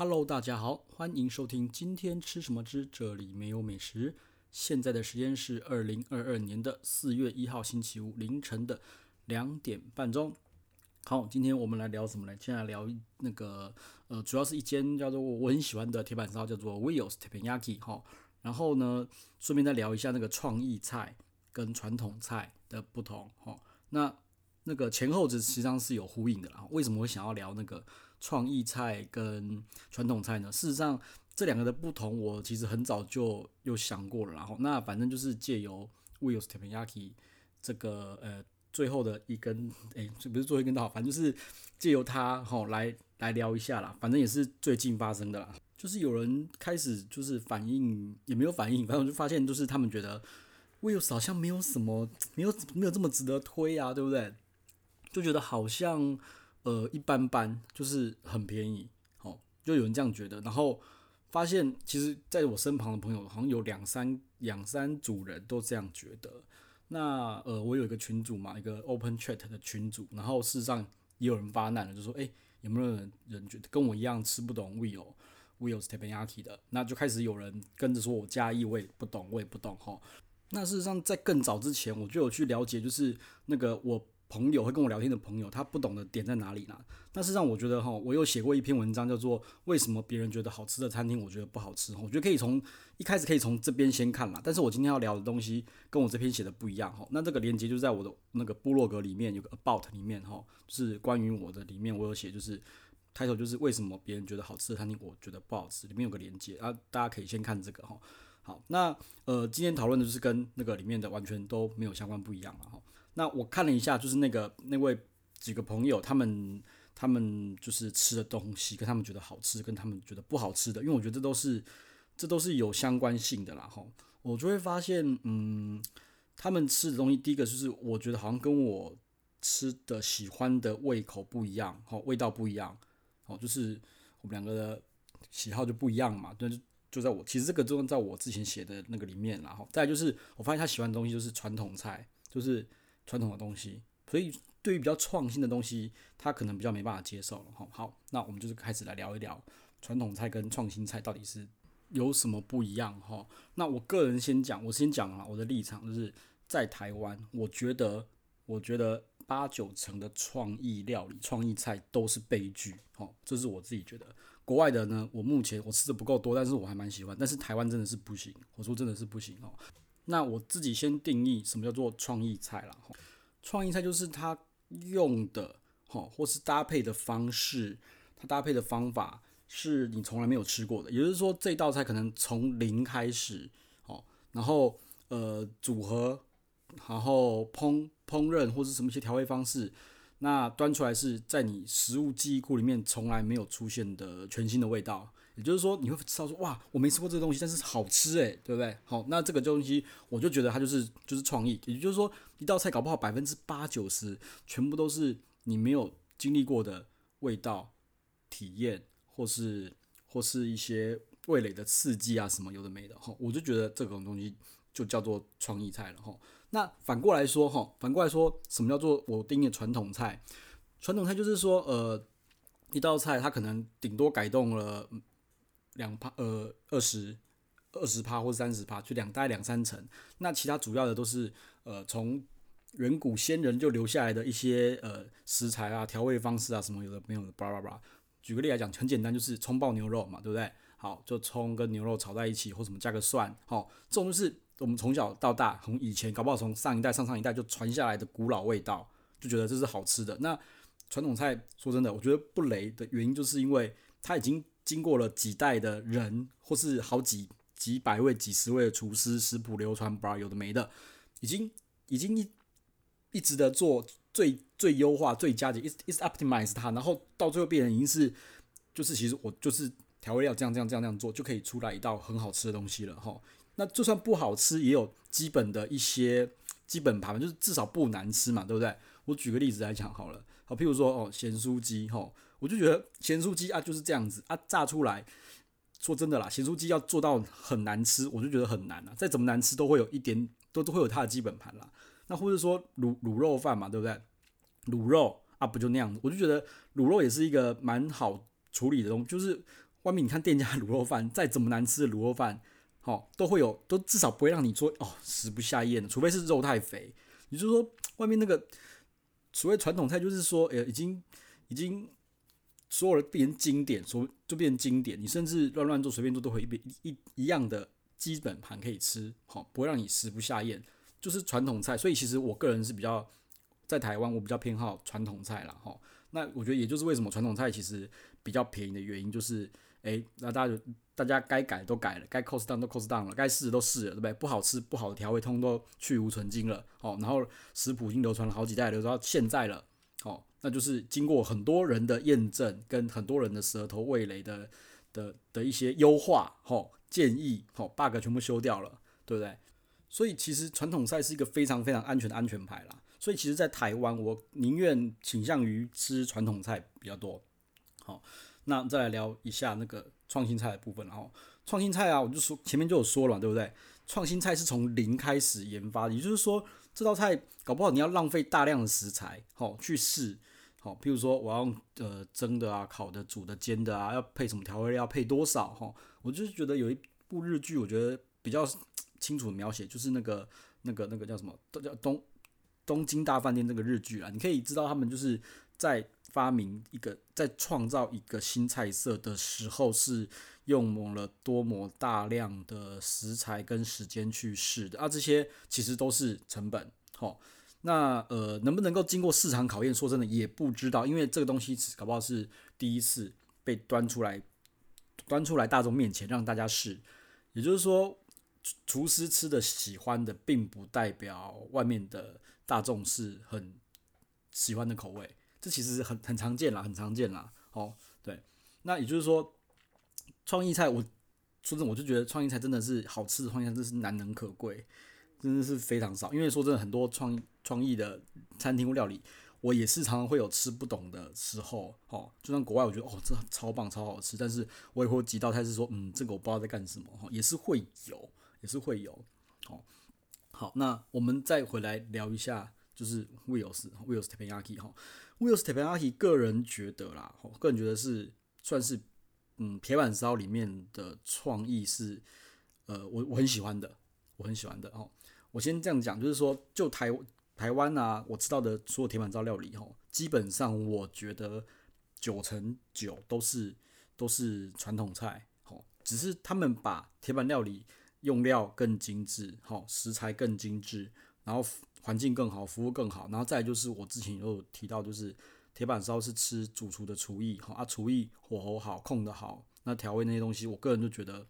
Hello，大家好，欢迎收听今天吃什么之这里没有美食。现在的时间是二零二二年的四月一号星期五凌晨的两点半钟。好，今天我们来聊什么呢？先来聊那个呃，主要是一间叫做我很喜欢的铁板烧，叫做 Will's Teppanyaki 哈。然后呢，顺便再聊一下那个创意菜跟传统菜的不同哈。那那个前后子实际上是有呼应的啦。为什么会想要聊那个创意菜跟传统菜呢？事实上，这两个的不同，我其实很早就有想过了。然后，那反正就是借由 Will's t e p a n y a k i 这个呃最后的一根，哎，这不是最后一根稻，反正就是借由它哈来来聊一下啦。反正也是最近发生的啦，就是有人开始就是反应，也没有反应，反正我就发现就是他们觉得 Will's 好像没有什么，没有没有这么值得推啊，对不对？就觉得好像呃一般般，就是很便宜，好，就有人这样觉得。然后发现其实在我身旁的朋友，好像有两三两三组人都这样觉得。那呃，我有一个群组嘛，一个 Open Chat 的群组，然后事实上也有人发难了，就说哎，有没有人人觉得跟我一样吃不懂 Will Will's Teppanyaki 的？那就开始有人跟着说我加义，我也不懂，我也不懂哈。那事实上在更早之前，我就有去了解，就是那个我。朋友会跟我聊天的朋友，他不懂的点在哪里呢？但是让我觉得哈，我有写过一篇文章，叫做《为什么别人觉得好吃的餐厅，我觉得不好吃》。我觉得可以从一开始可以从这边先看啦。但是我今天要聊的东西跟我这篇写的不一样哈。那这个链接就在我的那个部落格里面有个 About 里面哈，是关于我的里面我有写，就是开头就是为什么别人觉得好吃的餐厅，我觉得不好吃，里面有个链接啊，大家可以先看这个哈。好，那呃，今天讨论的就是跟那个里面的完全都没有相关，不一样了哈。那我看了一下，就是那个那位几个朋友，他们他们就是吃的东西，跟他们觉得好吃，跟他们觉得不好吃的，因为我觉得这都是这都是有相关性的啦，哈。我就会发现，嗯，他们吃的东西，第一个就是我觉得好像跟我吃的喜欢的胃口不一样，哈，味道不一样，哦，就是我们两个的喜好就不一样嘛，对，就就在我其实这个就在我之前写的那个里面，然后再就是我发现他喜欢的东西就是传统菜，就是。传统的东西，所以对于比较创新的东西，他可能比较没办法接受了哈。好，那我们就是开始来聊一聊传统菜跟创新菜到底是有什么不一样哈。那我个人先讲，我先讲啊，我的立场就是在台湾，我觉得，我觉得八九成的创意料理、创意菜都是悲剧，哈，这是我自己觉得。国外的呢，我目前我吃的不够多，但是我还蛮喜欢。但是台湾真的是不行，我说真的是不行哦。那我自己先定义什么叫做创意菜啦。创意菜就是它用的哈，或是搭配的方式，它搭配的方法是你从来没有吃过的。也就是说，这道菜可能从零开始，哦，然后呃组合，然后烹烹饪或是什么一些调味方式，那端出来是在你食物记忆库里面从来没有出现的全新的味道。也就是说，你会知道说，哇，我没吃过这个东西，但是好吃诶，对不对？好，那这个东西，我就觉得它就是就是创意。也就是说，一道菜搞不好百分之八九十全部都是你没有经历过的味道体验，或是或是一些味蕾的刺激啊，什么有的没的。哈，我就觉得这种东西就叫做创意菜了。哈，那反过来说，哈，反过来说，什么叫做我定义传统菜？传统菜就是说，呃，一道菜它可能顶多改动了。两趴呃二十二十趴或者三十趴，就两大概两三成。那其他主要的都是呃从远古先人就留下来的一些呃食材啊、调味方式啊什么有的没有的，巴拉巴拉。举个例来讲，很简单，就是葱爆牛肉嘛，对不对？好，就葱跟牛肉炒在一起，或什么加个蒜，好，这种就是我们从小到大，从以前搞不好从上一代、上上一代就传下来的古老味道，就觉得这是好吃的。那传统菜说真的，我觉得不雷的原因，就是因为它已经。经过了几代的人，或是好几几百位、几十位的厨师，食谱流传，不有的没的，已经已经一一直的做最最优化、最佳解，一一直 optimize 它，然后到最后变成已经是，就是其实我就是调味料这样这样这样这样做，就可以出来一道很好吃的东西了哈。那就算不好吃，也有基本的一些基本盘，就是至少不难吃嘛，对不对？我举个例子来讲好了，好，譬如说哦，咸酥鸡哈。我就觉得咸酥鸡啊就是这样子啊，炸出来，说真的啦，咸酥鸡要做到很难吃，我就觉得很难啊。再怎么难吃，都会有一点，都都会有它的基本盘啦。那或者说卤卤肉饭嘛，对不对？卤肉啊，不就那样子？我就觉得卤肉也是一个蛮好处理的东西，就是外面你看店家卤肉饭，再怎么难吃的卤肉饭，好、都会有，都至少不会让你说哦食不下咽，除非是肉太肥。也就是说，外面那个所谓传统菜，就是说，呃，已经已经所有的变经典，所就变经典。你甚至乱乱做，随便做都会一一一样的基本盘可以吃，好、不会让你食不下咽，就是传统菜。所以其实我个人是比较在台湾，我比较偏好传统菜啦。哈、那我觉得也就是为什么传统菜其实比较便宜的原因，就是。诶，那大家就大家该改都改了，该 cost down 都 cost down 了，该试都试了，对不对？不好吃、不好的调味通都去无存菁了，哦，然后食谱已经流传了好几代，流传到现在了，哦，那就是经过很多人的验证，跟很多人的舌头味蕾的的的一些优化，哦，建议，哦，bug 全部修掉了，对不对？所以其实传统菜是一个非常非常安全的安全牌啦。所以其实，在台湾，我宁愿倾向于吃传统菜比较多，好。那再来聊一下那个创新菜的部分，然后创新菜啊，我就说前面就有说了，对不对？创新菜是从零开始研发的，也就是说这道菜搞不好你要浪费大量的食材，好去试，好，譬如说我要用呃蒸的啊、烤的、煮的、煎的啊，要配什么调味料，配多少哈？我就是觉得有一部日剧，我觉得比较清楚的描写，就是那个那个那个叫什么，都叫东东京大饭店那个日剧啊，你可以知道他们就是在。发明一个，在创造一个新菜色的时候，是用了多么大量的食材跟时间去试的啊！这些其实都是成本，齁。那呃，能不能够经过市场考验？说真的，也不知道，因为这个东西搞不好是第一次被端出来，端出来大众面前让大家试。也就是说，厨师吃的喜欢的，并不代表外面的大众是很喜欢的口味。这其实很很常见啦，很常见啦。哦，对，那也就是说，创意菜，我说真的，我就觉得创意菜真的是好吃的创意菜，真是难能可贵，真的是非常少。因为说真的，很多创创意的餐厅或料理，我也是常常会有吃不懂的时候。哦，就像国外，我觉得哦，这超棒，超好吃，但是我也会几道菜是说，嗯，这个我不知道在干什么。哈，也是会有，也是会有。哦，好，那我们再回来聊一下，就是 Will's Will's Teppanyaki 哈。Will's Teppanyaki 个人觉得啦，个人觉得是算是嗯铁板烧里面的创意是呃我我很喜欢的，我很喜欢的哦。我先这样讲，就是说就台台湾啊，我知道的所有铁板烧料理吼，基本上我觉得九成九都是都是传统菜哦，只是他们把铁板料理用料更精致，好食材更精致，然后。环境更好，服务更好，然后再就是我之前有提到，就是铁板烧是吃主厨的厨艺，哈啊，厨艺火候好，控得好，那调味那些东西，我个人就觉得，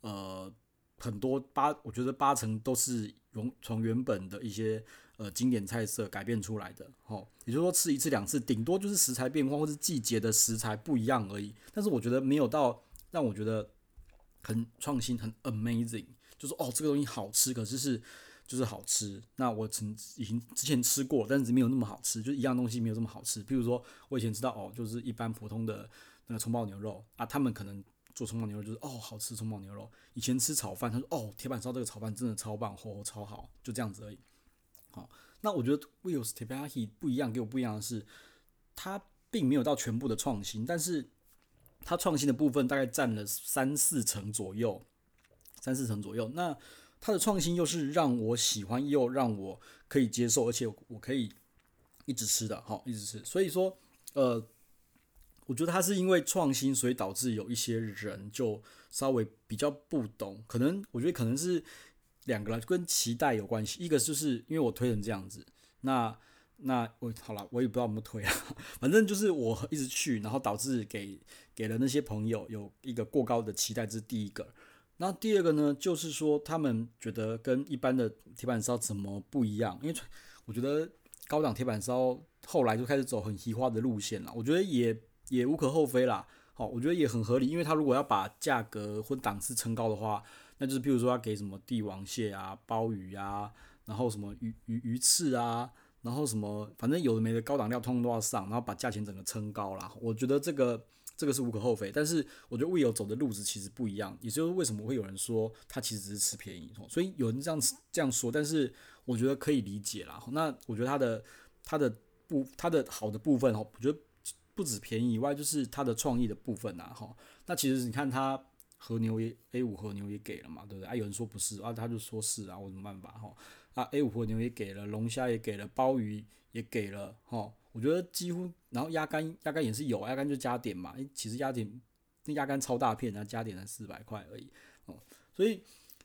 呃，很多八，我觉得八成都是从从原本的一些呃经典菜色改变出来的，吼，也就是说吃一次两次，顶多就是食材变化或是季节的食材不一样而已，但是我觉得没有到让我觉得很创新、很 amazing，就是哦这个东西好吃，可是是。就是好吃，那我曾已经之前吃过，但是没有那么好吃，就一样东西没有这么好吃。譬如说，我以前知道哦，就是一般普通的那个葱爆牛肉啊，他们可能做葱爆牛肉就是哦好吃葱爆牛肉。以前吃炒饭，他说哦铁板烧这个炒饭真的超棒，火候超好，就这样子而已。好，那我觉得 Wells Tepapi 不一样，给我不一样的是，它并没有到全部的创新，但是它创新的部分大概占了三四成左右，三四成左右。那它的创新又是让我喜欢，又让我可以接受，而且我可以一直吃的，好，一直吃。所以说，呃，我觉得它是因为创新，所以导致有一些人就稍微比较不懂。可能我觉得可能是两个啦，跟期待有关系。一个就是因为我推成这样子，那那我好了，我也不知道怎么推啊。反正就是我一直去，然后导致给给了那些朋友有一个过高的期待，这是第一个。那第二个呢，就是说他们觉得跟一般的铁板烧怎么不一样？因为我觉得高档铁板烧后来就开始走很西化的路线了，我觉得也也无可厚非啦。好，我觉得也很合理，因为他如果要把价格或档次撑高的话，那就是譬如说要给什么帝王蟹啊、鲍鱼啊，然后什么鱼鱼鱼翅啊，然后什么反正有的没的高档料通通都要上，然后把价钱整个撑高啦。我觉得这个。这个是无可厚非，但是我觉得 Will 走的路子其实不一样，也就是为什么会有人说他其实只是吃便宜，所以有人这样这样说，但是我觉得可以理解啦。那我觉得他的他的部他的好的部分哦，我觉得不止便宜以外，就是它的创意的部分啊，哈。那其实你看它和牛也 A 五和牛也给了嘛，对不对？啊，有人说不是啊，他就说是啊，我怎么办法哈？啊，A 五和牛也给了，龙虾也给了，鲍鱼也给了，哈。我觉得几乎，然后鸭肝鸭肝也是有，鸭肝就加点嘛，其实鸭点那鸭肝超大片，然后加点才四百块而已，哦，所以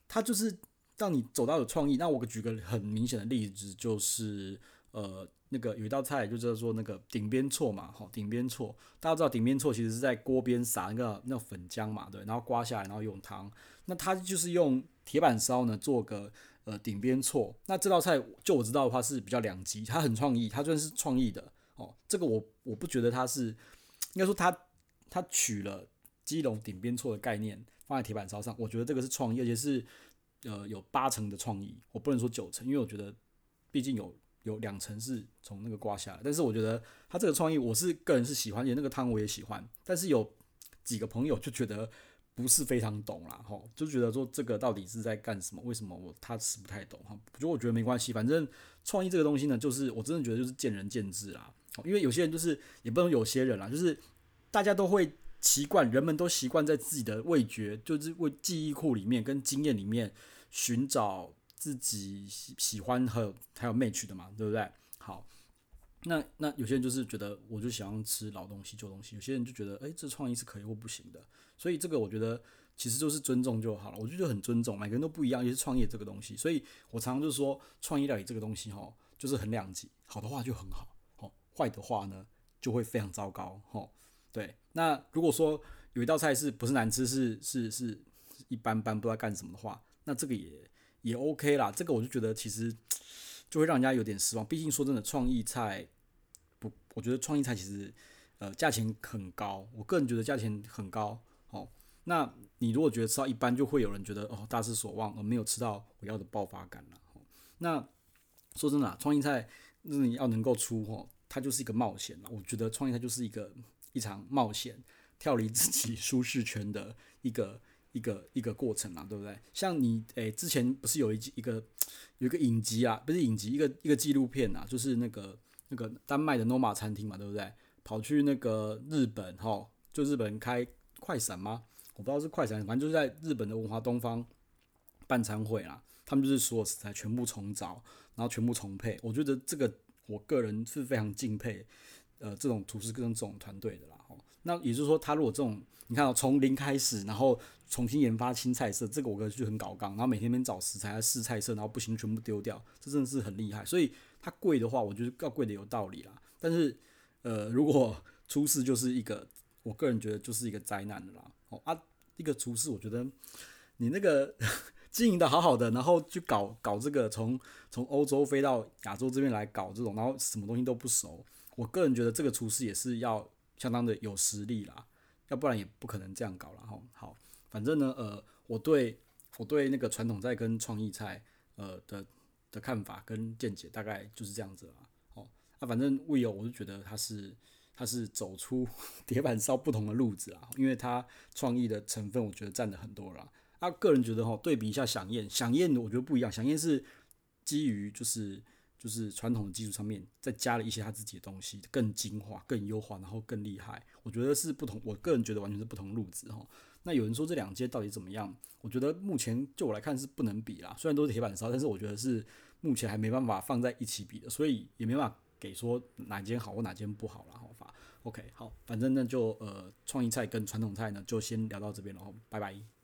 它就是让你走到有创意。那我举个很明显的例子，就是呃。那个有一道菜就叫做那个顶边错嘛，哈，顶边错，大家知道顶边错其实是在锅边撒那个那个粉浆嘛，对，然后刮下来，然后用汤，那它就是用铁板烧呢做个呃顶边错，那这道菜就我知道的话是比较两极，它很创意，它算是创意的哦，这个我我不觉得它是，应该说它它取了基隆顶边错的概念放在铁板烧上，我觉得这个是创意，而且是呃有八成的创意，我不能说九成，因为我觉得毕竟有。有两层是从那个刮下来，但是我觉得他这个创意，我是个人是喜欢，也那个汤我也喜欢，但是有几个朋友就觉得不是非常懂啦，吼，就觉得说这个到底是在干什么？为什么我他吃不太懂哈？不过我觉得没关系，反正创意这个东西呢，就是我真的觉得就是见仁见智啦，因为有些人就是也不能有些人啦，就是大家都会习惯，人们都习惯在自己的味觉，就是为记忆库里面跟经验里面寻找。自己喜喜欢和还有 match 的嘛，对不对？好，那那有些人就是觉得我就喜欢吃老东西旧东西，有些人就觉得哎，这创意是可以或不行的。所以这个我觉得其实就是尊重就好了，我觉得就很尊重，每个人都不一样，也是创业这个东西。所以我常常就是说，创意料理这个东西哈，就是很两极，好的话就很好，哦，坏的话呢就会非常糟糕，哦，对。那如果说有一道菜是不是难吃，是是是一般般，不知道干什么的话，那这个也。也 OK 啦，这个我就觉得其实就会让人家有点失望。毕竟说真的，创意菜不，我觉得创意菜其实呃价钱很高，我个人觉得价钱很高。哦，那你如果觉得吃到一般，就会有人觉得哦大失所望，而没有吃到我要的爆发感了。哦，那说真的，创意菜那你要能够出哦，它就是一个冒险嘛。我觉得创意菜就是一个一场冒险，跳离自己舒适圈的一个。一个一个过程嘛，对不对？像你诶、之前不是有一一个有一个影集啊，不是影集，一个一个纪录片啊，就是那个那个丹麦的 Noma 餐厅嘛，对不对？跑去那个日本哈，就日本开快闪吗？我不知道是快闪，反正就是在日本的文华东方办餐会啦。他们就是所有食材全部重找，然后全部重配。我觉得这个我个人是非常敬佩，呃，这种厨师跟这种团队的啦。那也就是说，他如果这种，你看哦从零开始，然后重新研发新菜色，这个我觉得就很搞刚，然后每天边找食材来试菜色，然后不行全部丢掉，这真的是很厉害。所以它贵的话，我觉得要贵的有道理啦。但是，呃，如果 出事就是一个，我个人觉得就是一个灾难的啦。哦啊，一个厨师，我觉得你那个 经营的好好的，然后去搞搞这个，从从欧洲飞到亚洲这边来搞这种，然后什么东西都不熟，我个人觉得这个厨师也是要。相当的有实力啦，要不然也不可能这样搞了哈。好，反正呢，呃，我对我对那个传统菜跟创意菜，呃的的看法跟见解大概就是这样子啦。哦，那反正 Will，我就觉得他是他是走出 铁板烧不同的路子啊，因为他创意的成分我觉得占了很多啦。啊，个人觉得哈，对比一下饗宴，饗宴我觉得不一样，响宴是基于就是。就是传统的基础上面再加了一些他自己的东西，更精华、更优化，然后更厉害。我觉得是不同，我个人觉得完全是不同路子哈。那有人说这两间到底怎么样？我觉得目前就我来看是不能比啦。虽然都是铁板烧，但是我觉得是目前还没办法放在一起比的，所以也没办法给说哪间好或哪间不好啦。好吧，OK，好，反正呢就呃创意菜跟传统菜呢就先聊到这边然后，拜拜。